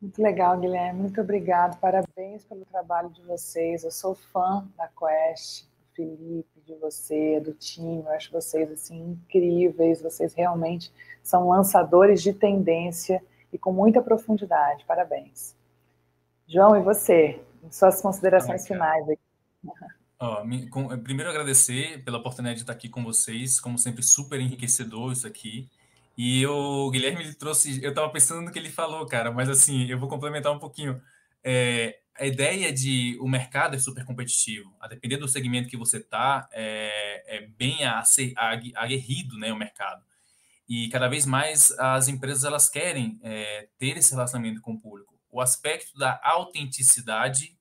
Muito legal, Guilherme. Muito obrigado. Parabéns pelo trabalho de vocês. Eu sou fã da Quest, Felipe, de você, do time. Eu acho vocês assim incríveis. Vocês realmente são lançadores de tendência e com muita profundidade. Parabéns. João, e você? Suas considerações finais aqui. Oh, me, com, primeiro agradecer pela oportunidade de estar aqui com vocês, como sempre super enriquecedor isso aqui. E o Guilherme ele trouxe, eu estava pensando no que ele falou, cara, mas assim, eu vou complementar um pouquinho. É, a ideia de o mercado é super competitivo, a depender do segmento que você está, é, é, bem aguerrido né, o mercado. E cada vez mais as empresas elas querem é, ter esse relacionamento com o público. O aspecto da autenticidade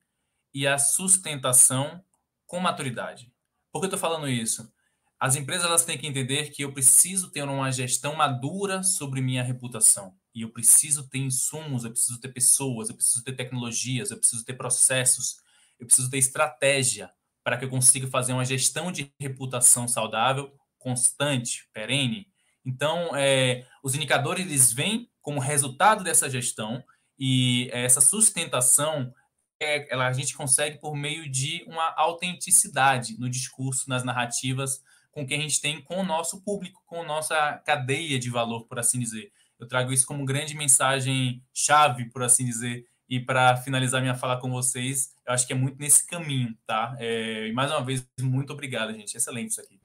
e a sustentação com maturidade. Por que eu estou falando isso? As empresas elas têm que entender que eu preciso ter uma gestão madura sobre minha reputação. E eu preciso ter insumos, eu preciso ter pessoas, eu preciso ter tecnologias, eu preciso ter processos, eu preciso ter estratégia para que eu consiga fazer uma gestão de reputação saudável, constante, perene. Então, é, os indicadores eles vêm como resultado dessa gestão e essa sustentação é, ela, a gente consegue por meio de uma autenticidade no discurso, nas narrativas, com que a gente tem com o nosso público, com a nossa cadeia de valor, por assim dizer. Eu trago isso como grande mensagem chave, por assim dizer, e para finalizar minha fala com vocês, eu acho que é muito nesse caminho, tá? É, e mais uma vez, muito obrigado, gente. Excelente isso aqui.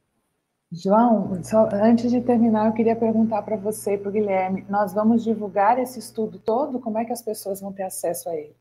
João, só, antes de terminar, eu queria perguntar para você e para o Guilherme: nós vamos divulgar esse estudo todo? Como é que as pessoas vão ter acesso a ele?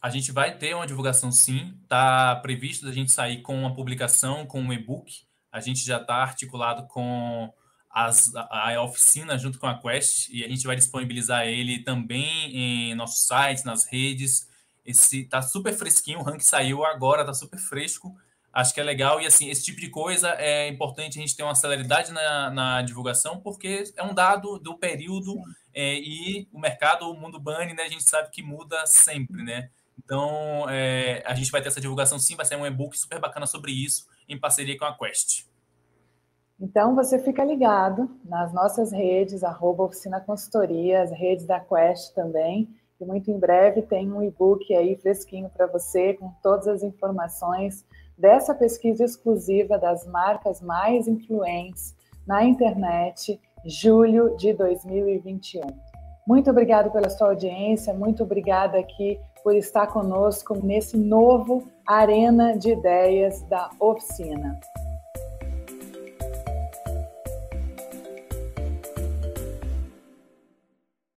A gente vai ter uma divulgação sim, está previsto a gente sair com uma publicação, com um e-book a gente já está articulado com as, a, a, oficina junto com a Quest e a gente vai disponibilizar ele também em nossos sites, nas redes. Esse tá super fresquinho, o rank saiu agora, tá super fresco. Acho que é legal e assim, esse tipo de coisa é importante a gente ter uma celeridade na, na divulgação, porque é um dado do período é, e o mercado, o mundo bunny, né? A gente sabe que muda sempre, né? Então, é, a gente vai ter essa divulgação sim, vai ser um e-book super bacana sobre isso em parceria com a Quest. Então, você fica ligado nas nossas redes, arroba Oficina Consultoria, as redes da Quest também, e muito em breve tem um e-book aí fresquinho para você, com todas as informações dessa pesquisa exclusiva das marcas mais influentes na internet, julho de 2021. Muito obrigado pela sua audiência, muito obrigada aqui por estar conosco nesse novo Arena de Ideias da Oficina.